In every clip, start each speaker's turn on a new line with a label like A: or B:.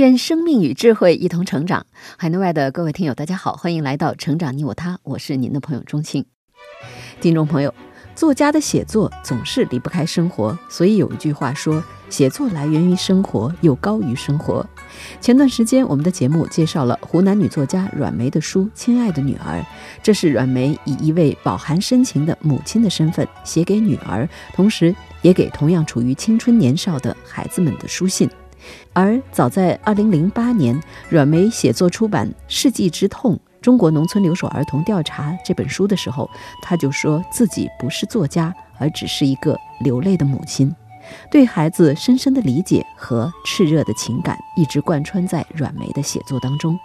A: 愿生命与智慧一同成长。海内外的各位听友，大家好，欢迎来到《成长你我他》，我是您的朋友钟庆。听众朋友，作家的写作总是离不开生活，所以有一句话说：“写作来源于生活，又高于生活。”前段时间，我们的节目介绍了湖南女作家阮梅的书《亲爱的女儿》，这是阮梅以一位饱含深情的母亲的身份写给女儿，同时也给同样处于青春年少的孩子们的书信。而早在2008年，阮梅写作出版《世纪之痛：中国农村留守儿童调查》这本书的时候，她就说自己不是作家，而只是一个流泪的母亲。对孩子深深的理解和炽热的情感，一直贯穿在阮梅的写作当中。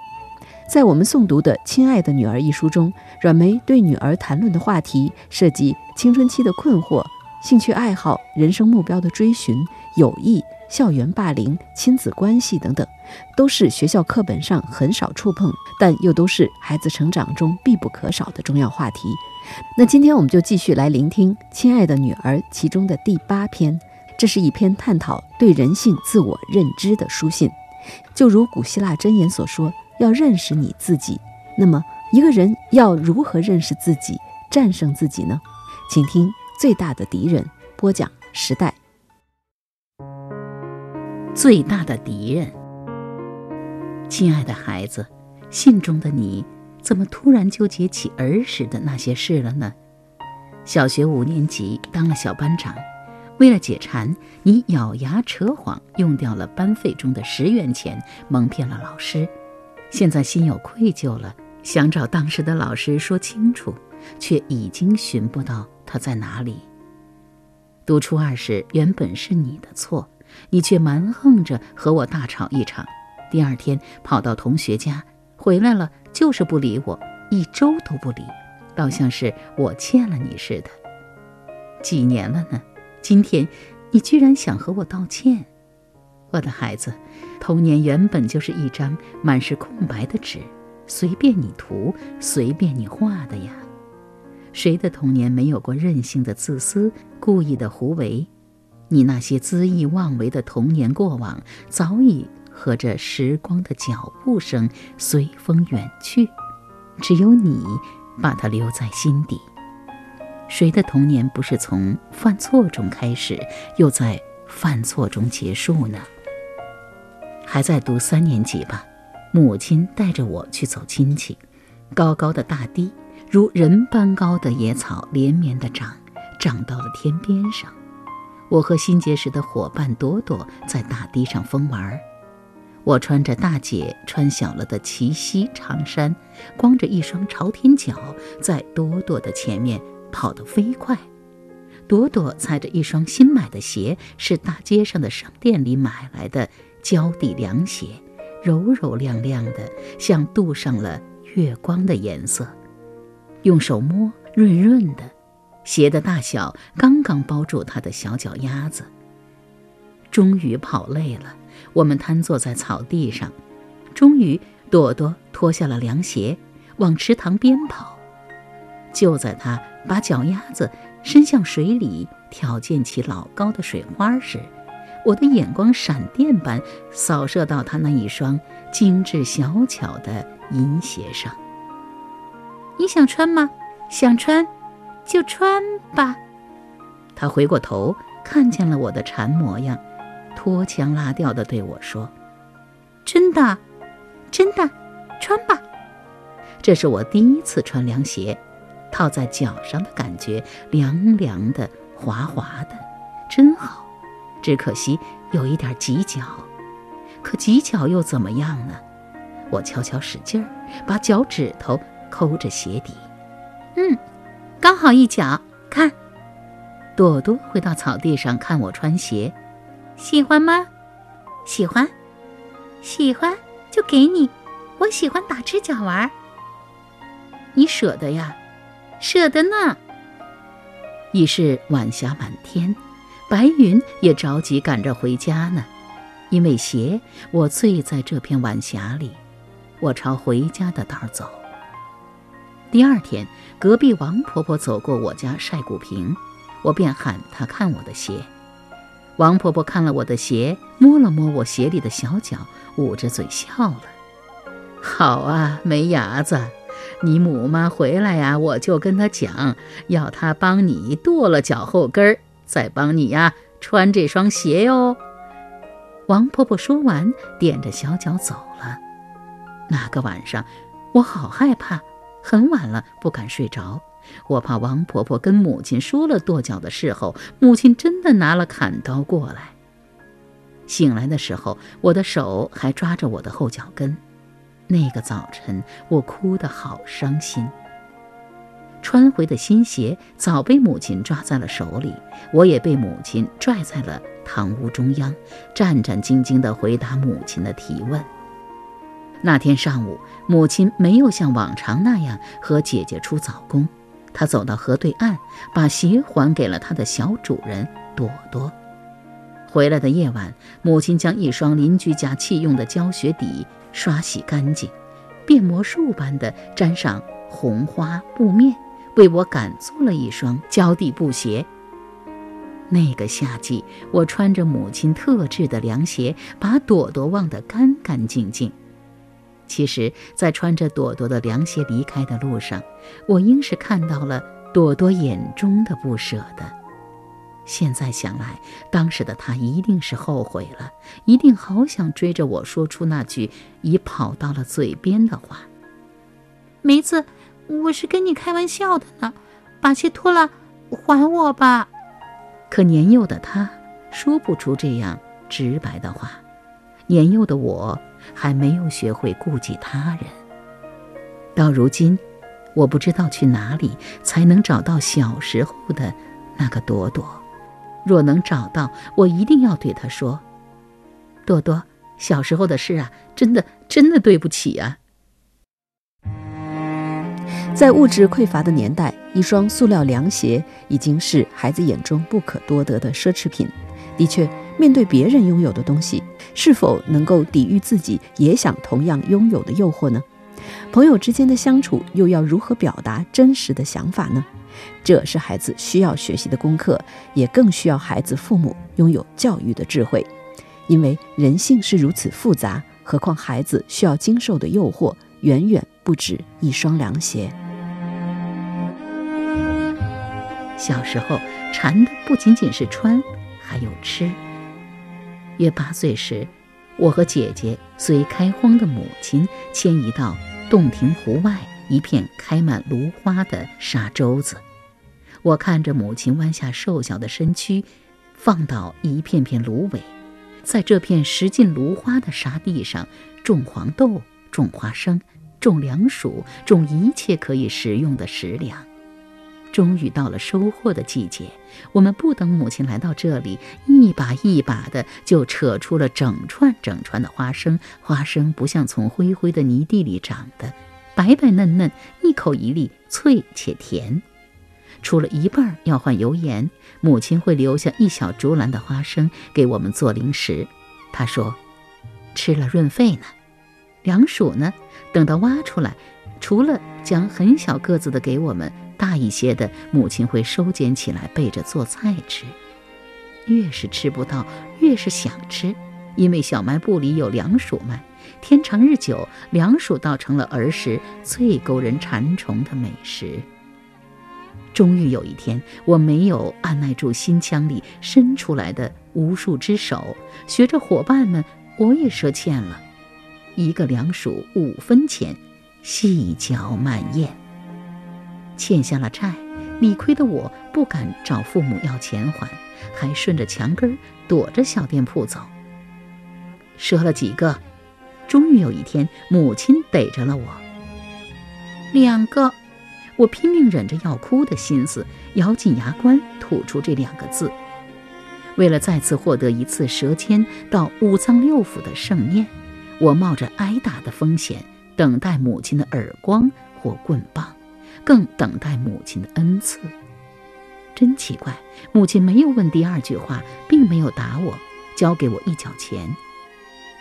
A: 在我们诵读的《亲爱的女儿》一书中，阮梅对女儿谈论的话题涉及青春期的困惑、兴趣爱好、人生目标的追寻、友谊。校园霸凌、亲子关系等等，都是学校课本上很少触碰，但又都是孩子成长中必不可少的重要话题。那今天我们就继续来聆听《亲爱的女儿》其中的第八篇，这是一篇探讨对人性自我认知的书信。就如古希腊箴言所说：“要认识你自己。”那么，一个人要如何认识自己、战胜自己呢？请听《最大的敌人》播讲时代。
B: 最大的敌人，亲爱的孩子，信中的你怎么突然纠结起儿时的那些事了呢？小学五年级当了小班长，为了解馋，你咬牙扯谎，用掉了班费中的十元钱，蒙骗了老师。现在心有愧疚了，想找当时的老师说清楚，却已经寻不到他在哪里。读初二时，原本是你的错。你却蛮横着和我大吵一场，第二天跑到同学家，回来了就是不理我，一周都不理，倒像是我欠了你似的。几年了呢？今天你居然想和我道歉？我的孩子，童年原本就是一张满是空白的纸，随便你涂，随便你画的呀。谁的童年没有过任性的自私，故意的胡为？你那些恣意妄为的童年过往，早已和着时光的脚步声随风远去，只有你把它留在心底。谁的童年不是从犯错中开始，又在犯错中结束呢？还在读三年级吧？母亲带着我去走亲戚，高高的大堤，如人般高的野草连绵的长，长到了天边上。我和新结识的伙伴朵朵在大堤上疯玩我穿着大姐穿小了的齐膝长衫，光着一双朝天脚，在朵朵的前面跑得飞快。朵朵踩着一双新买的鞋，是大街上的商店里买来的胶底凉鞋，柔柔亮亮的，像镀上了月光的颜色。用手摸，润润的。鞋的大小刚刚包住他的小脚丫子。终于跑累了，我们瘫坐在草地上。终于，朵朵脱下了凉鞋，往池塘边跑。就在他把脚丫子伸向水里，挑溅起老高的水花时，我的眼光闪电般扫射到他那一双精致小巧的银鞋上。
C: 你想穿吗？想穿。就穿吧。
B: 他回过头，看见了我的馋模样，拖腔拉调地对我说：“
C: 真的，真的，穿吧。”
B: 这是我第一次穿凉鞋，套在脚上的感觉凉凉的、滑滑的，真好。只可惜有一点挤脚，可挤脚又怎么样呢？我悄悄使劲儿，把脚趾头抠着鞋底。
C: 嗯。刚好一脚，看，
B: 朵朵回到草地上看我穿鞋，
C: 喜欢吗？
B: 喜欢，
C: 喜欢就给你，我喜欢打赤脚玩。
B: 你舍得呀？
C: 舍得呢。
B: 已是晚霞满天，白云也着急赶着回家呢。因为鞋，我醉在这片晚霞里。我朝回家的道走。第二天，隔壁王婆婆走过我家晒谷坪，我便喊她看我的鞋。王婆婆看了我的鞋，摸了摸我鞋里的小脚，捂着嘴笑了。好啊，没牙子，你母妈回来呀，我就跟她讲，要她帮你剁了脚后跟儿，再帮你呀穿这双鞋哟。王婆婆说完，踮着小脚走了。那个晚上，我好害怕，很晚了不敢睡着。我怕王婆婆跟母亲说了跺脚的事后，母亲真的拿了砍刀过来。醒来的时候，我的手还抓着我的后脚跟。那个早晨，我哭得好伤心。穿回的新鞋早被母亲抓在了手里，我也被母亲拽在了堂屋中央，战战兢兢地回答母亲的提问。那天上午，母亲没有像往常那样和姐姐出早工。她走到河对岸，把鞋还给了她的小主人朵朵。回来的夜晚，母亲将一双邻居家弃用的胶鞋底刷洗干净，变魔术般的粘上红花布面，为我赶做了一双胶底布鞋。那个夏季，我穿着母亲特制的凉鞋，把朵朵忘得干干净净。其实，在穿着朵朵的凉鞋离开的路上，我应是看到了朵朵眼中的不舍的。现在想来，当时的她一定是后悔了，一定好想追着我说出那句已跑到了嘴边的话：“
C: 梅子，我是跟你开玩笑的呢，把鞋脱了还我吧。”
B: 可年幼的她说不出这样直白的话，年幼的我。还没有学会顾及他人。到如今，我不知道去哪里才能找到小时候的那个朵朵。若能找到，我一定要对他说：“朵朵，小时候的事啊，真的真的对不起啊。”
A: 在物质匮乏的年代，一双塑料凉鞋已经是孩子眼中不可多得的奢侈品。的确。面对别人拥有的东西，是否能够抵御自己也想同样拥有的诱惑呢？朋友之间的相处又要如何表达真实的想法呢？这是孩子需要学习的功课，也更需要孩子父母拥有教育的智慧。因为人性是如此复杂，何况孩子需要经受的诱惑远远不止一双凉鞋。
B: 小时候馋的不仅仅是穿，还有吃。约八岁时，我和姐姐随开荒的母亲迁移到洞庭湖外一片开满芦花的沙洲子。我看着母亲弯下瘦小的身躯，放倒一片片芦苇，在这片石尽芦花的沙地上种黄豆、种花生、种凉薯、种一切可以食用的食粮。终于到了收获的季节，我们不等母亲来到这里，一把一把的就扯出了整串整串的花生。花生不像从灰灰的泥地里长的，白白嫩嫩，一口一粒，脆且甜。除了一半要换油盐，母亲会留下一小竹篮的花生给我们做零食。她说：“吃了润肺呢。”凉薯呢？等到挖出来，除了将很小个子的给我们。大一些的母亲会收捡起来备着做菜吃，越是吃不到，越是想吃，因为小卖部里有凉薯卖。天长日久，凉薯倒成了儿时最勾人馋虫的美食。终于有一天，我没有按耐住心腔里伸出来的无数只手，学着伙伴们，我也赊欠了一个凉薯五分钱，细嚼慢咽。欠下了债，理亏的我不敢找父母要钱还，还顺着墙根躲着小店铺走。赊了几个，终于有一天，母亲逮着了我。
C: 两个，
B: 我拼命忍着要哭的心思，咬紧牙关吐出这两个字。为了再次获得一次舌尖到五脏六腑的盛宴，我冒着挨打的风险，等待母亲的耳光或棍棒，更等待母亲的恩赐。真奇怪，母亲没有问第二句话，并没有打我，交给我一角钱，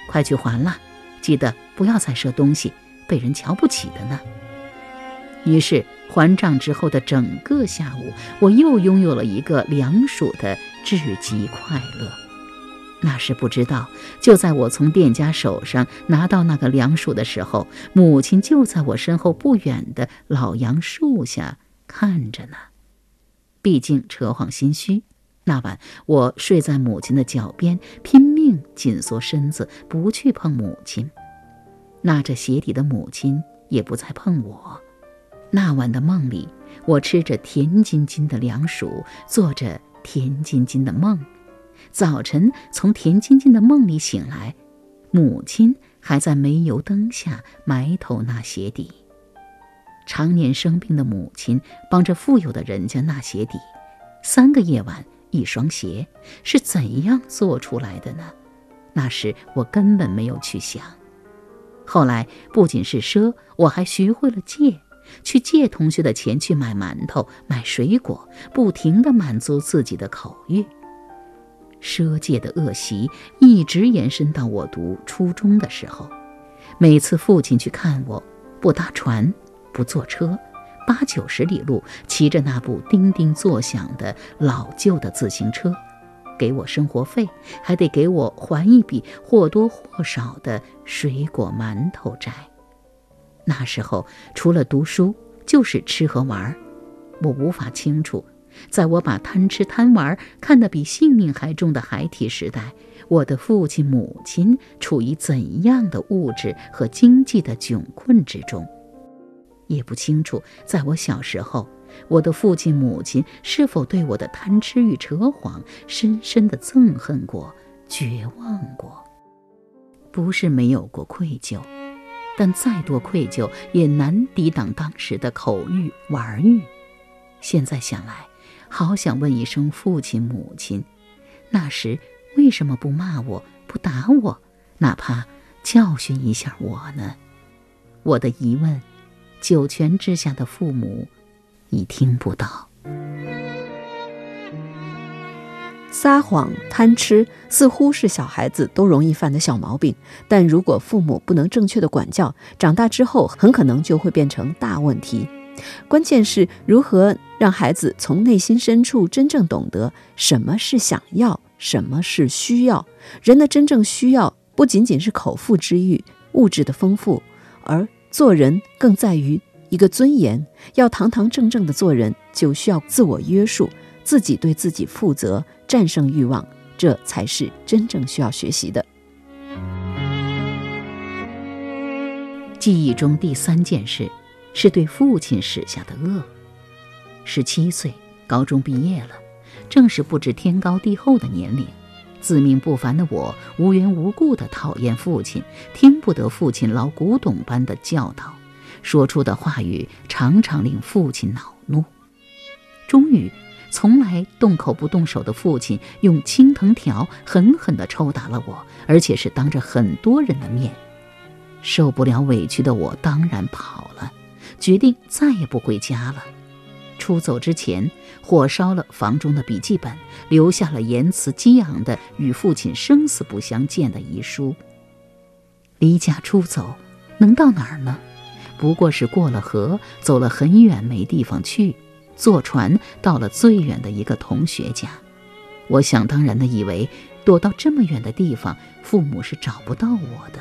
B: 快去还了，记得不要再赊东西，被人瞧不起的呢。于是还账之后的整个下午，我又拥有了一个凉暑的至极快乐。那时不知道，就在我从店家手上拿到那个凉薯的时候，母亲就在我身后不远的老杨树下看着呢。毕竟扯谎心虚，那晚我睡在母亲的脚边，拼命紧缩身子，不去碰母亲。拿着鞋底的母亲也不再碰我。那晚的梦里，我吃着甜津津的凉薯，做着甜津津的梦。早晨从甜津津的梦里醒来，母亲还在煤油灯下埋头纳鞋底。常年生病的母亲帮着富有的人家纳鞋底，三个夜晚一双鞋是怎样做出来的呢？那时我根本没有去想。后来不仅是赊，我还学会了借。去借同学的钱去买馒头、买水果，不停地满足自己的口欲。赊借的恶习一直延伸到我读初中的时候。每次父亲去看我，不搭船，不坐车，八九十里路骑着那部叮叮作响的老旧的自行车，给我生活费，还得给我还一笔或多或少的水果馒头债。那时候，除了读书就是吃和玩我无法清楚，在我把贪吃贪玩看得比性命还重的孩提时代，我的父亲母亲处于怎样的物质和经济的窘困之中；也不清楚，在我小时候，我的父亲母亲是否对我的贪吃与扯谎深深的憎恨过、绝望过。不是没有过愧疚。但再多愧疚也难抵挡当时的口欲玩欲。现在想来，好想问一声父亲母亲，那时为什么不骂我不打我，哪怕教训一下我呢？我的疑问，九泉之下的父母已听不到。
A: 撒谎、贪吃似乎是小孩子都容易犯的小毛病，但如果父母不能正确的管教，长大之后很可能就会变成大问题。关键是如何让孩子从内心深处真正懂得什么是想要，什么是需要。人的真正需要不仅仅是口腹之欲、物质的丰富，而做人更在于一个尊严。要堂堂正正的做人，就需要自我约束，自己对自己负责。战胜欲望，这才是真正需要学习的。
B: 记忆中第三件事，是对父亲使下的恶。十七岁，高中毕业了，正是不知天高地厚的年龄。自命不凡的我，无缘无故的讨厌父亲，听不得父亲老古董般的教导，说出的话语常常令父亲恼怒。终于。从来动口不动手的父亲用青藤条狠狠地抽打了我，而且是当着很多人的面。受不了委屈的我当然跑了，决定再也不回家了。出走之前，火烧了房中的笔记本，留下了言辞激昂的与父亲生死不相见的遗书。离家出走，能到哪儿呢？不过是过了河，走了很远，没地方去。坐船到了最远的一个同学家，我想当然的以为躲到这么远的地方，父母是找不到我的。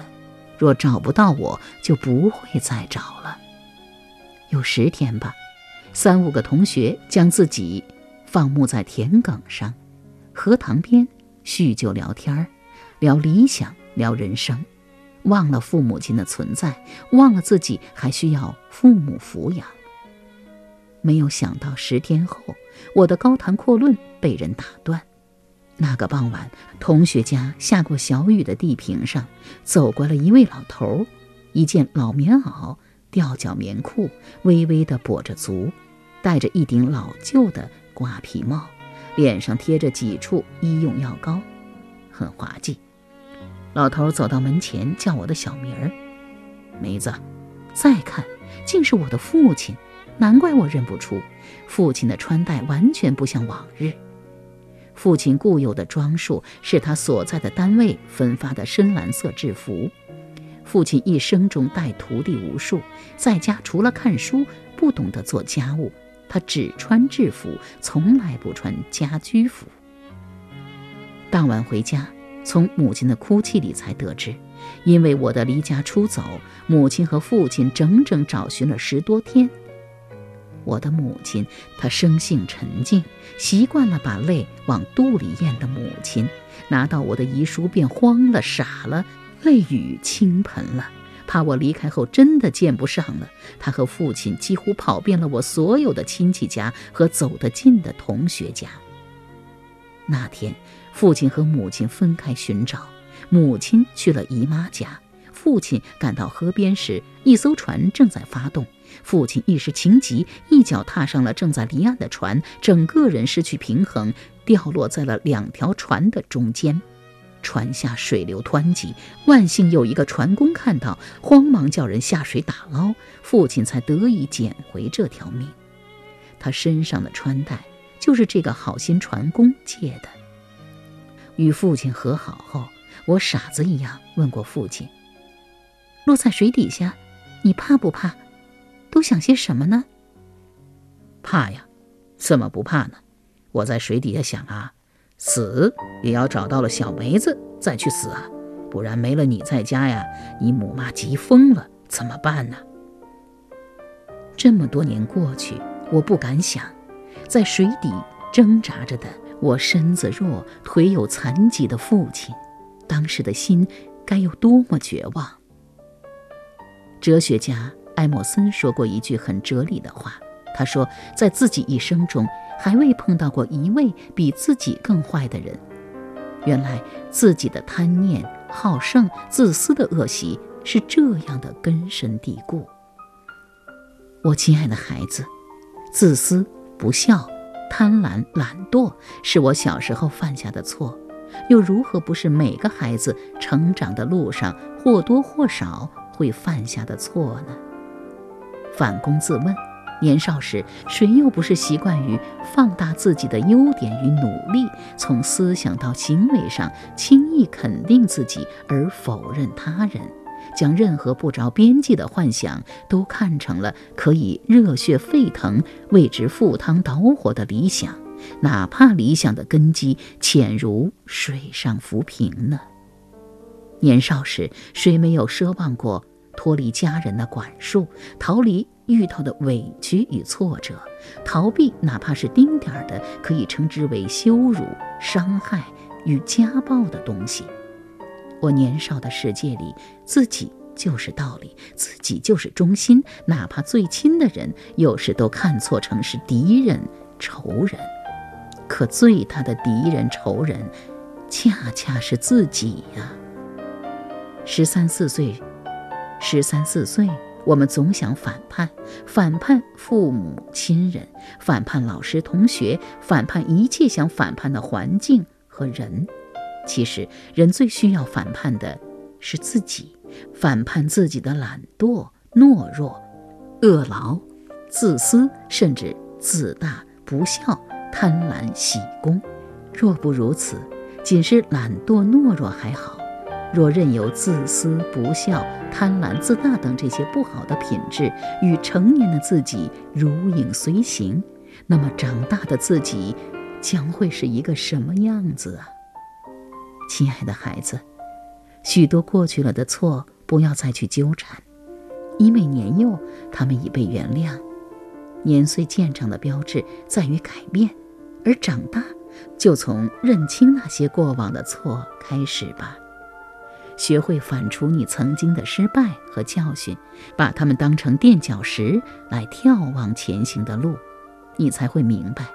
B: 若找不到我，就不会再找了。有十天吧，三五个同学将自己放牧在田埂上，荷塘边叙旧聊天，聊理想，聊人生，忘了父母亲的存在，忘了自己还需要父母抚养。没有想到，十天后，我的高谈阔论被人打断。那个傍晚，同学家下过小雨的地坪上，走过了一位老头，一件老棉袄、吊脚棉裤，微微地跛着足，戴着一顶老旧的瓜皮帽，脸上贴着几处医用药膏，很滑稽。老头走到门前，叫我的小名儿，梅子。再看，竟是我的父亲，难怪我认不出。父亲的穿戴完全不像往日。父亲固有的装束是他所在的单位分发的深蓝色制服。父亲一生中带徒弟无数，在家除了看书，不懂得做家务。他只穿制服，从来不穿家居服。当晚回家，从母亲的哭泣里才得知，因为我的离家出走，母亲和父亲整整找寻了十多天。我的母亲，她生性沉静，习惯了把泪往肚里咽的母亲，拿到我的遗书便慌了、傻了，泪雨倾盆了。怕我离开后真的见不上了，他和父亲几乎跑遍了我所有的亲戚家和走得近的同学家。那天，父亲和母亲分开寻找，母亲去了姨妈家，父亲赶到河边时，一艘船正在发动。父亲一时情急，一脚踏上了正在离岸的船，整个人失去平衡，掉落在了两条船的中间。船下水流湍急，万幸有一个船工看到，慌忙叫人下水打捞，父亲才得以捡回这条命。他身上的穿戴就是这个好心船工借的。与父亲和好后，我傻子一样问过父亲：“落在水底下，你怕不怕？都想些什么呢？”“怕呀，怎么不怕呢？我在水底下想啊，死也要找到了小梅子再去死啊，不然没了你在家呀，你母妈急疯了，怎么办呢？”这么多年过去，我不敢想，在水底挣扎着的。我身子弱、腿有残疾的父亲，当时的心该有多么绝望！哲学家艾默森说过一句很哲理的话，他说，在自己一生中还未碰到过一位比自己更坏的人。原来自己的贪念、好胜、自私的恶习是这样的根深蒂固。我亲爱的孩子，自私、不孝。贪婪、懒惰是我小时候犯下的错，又如何不是每个孩子成长的路上或多或少会犯下的错呢？反躬自问，年少时谁又不是习惯于放大自己的优点与努力，从思想到行为上轻易肯定自己而否认他人？将任何不着边际的幻想都看成了可以热血沸腾、为之赴汤蹈火的理想，哪怕理想的根基浅如水上浮萍呢？年少时，谁没有奢望过脱离家人的管束，逃离遇到的委屈与挫折，逃避哪怕是丁点儿的可以称之为羞辱、伤害与家暴的东西？我年少的世界里，自己就是道理，自己就是中心，哪怕最亲的人，有时都看错成是敌人、仇人。可最大的敌人、仇人，恰恰是自己呀。十三四岁，十三四岁，我们总想反叛，反叛父母亲人，反叛老师同学，反叛一切想反叛的环境和人。其实，人最需要反叛的是自己，反叛自己的懒惰、懦弱、恶劳、自私，甚至自大、不孝、贪婪、喜功。若不如此，仅是懒惰、懦弱还好；若任由自私、不孝、贪婪、自大等这些不好的品质与成年的自己如影随形，那么长大的自己将会是一个什么样子啊？亲爱的孩子，许多过去了的错，不要再去纠缠，因为年幼，他们已被原谅。年岁渐长的标志在于改变，而长大，就从认清那些过往的错开始吧。学会反刍你曾经的失败和教训，把它们当成垫脚石来眺望前行的路，你才会明白，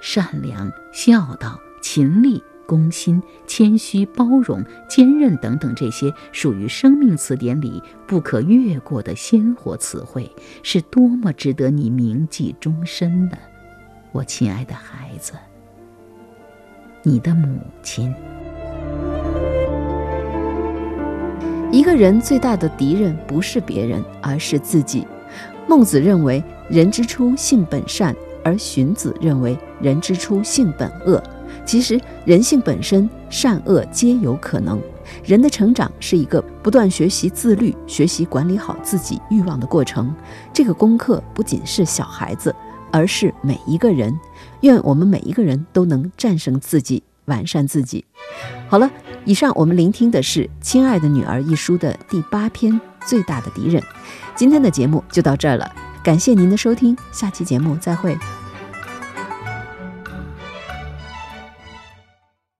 B: 善良、孝道、勤力。公心、谦虚、包容、坚韧等等，这些属于生命词典里不可越过的鲜活词汇，是多么值得你铭记终身的，我亲爱的孩子，你的母亲。
A: 一个人最大的敌人不是别人，而是自己。孟子认为人之初性本善，而荀子认为人之初性本恶。其实人性本身善恶皆有可能。人的成长是一个不断学习自律、学习管理好自己欲望的过程。这个功课不仅是小孩子，而是每一个人。愿我们每一个人都能战胜自己，完善自己。好了，以上我们聆听的是《亲爱的女儿》一书的第八篇《最大的敌人》。今天的节目就到这儿了，感谢您的收听，下期节目再会。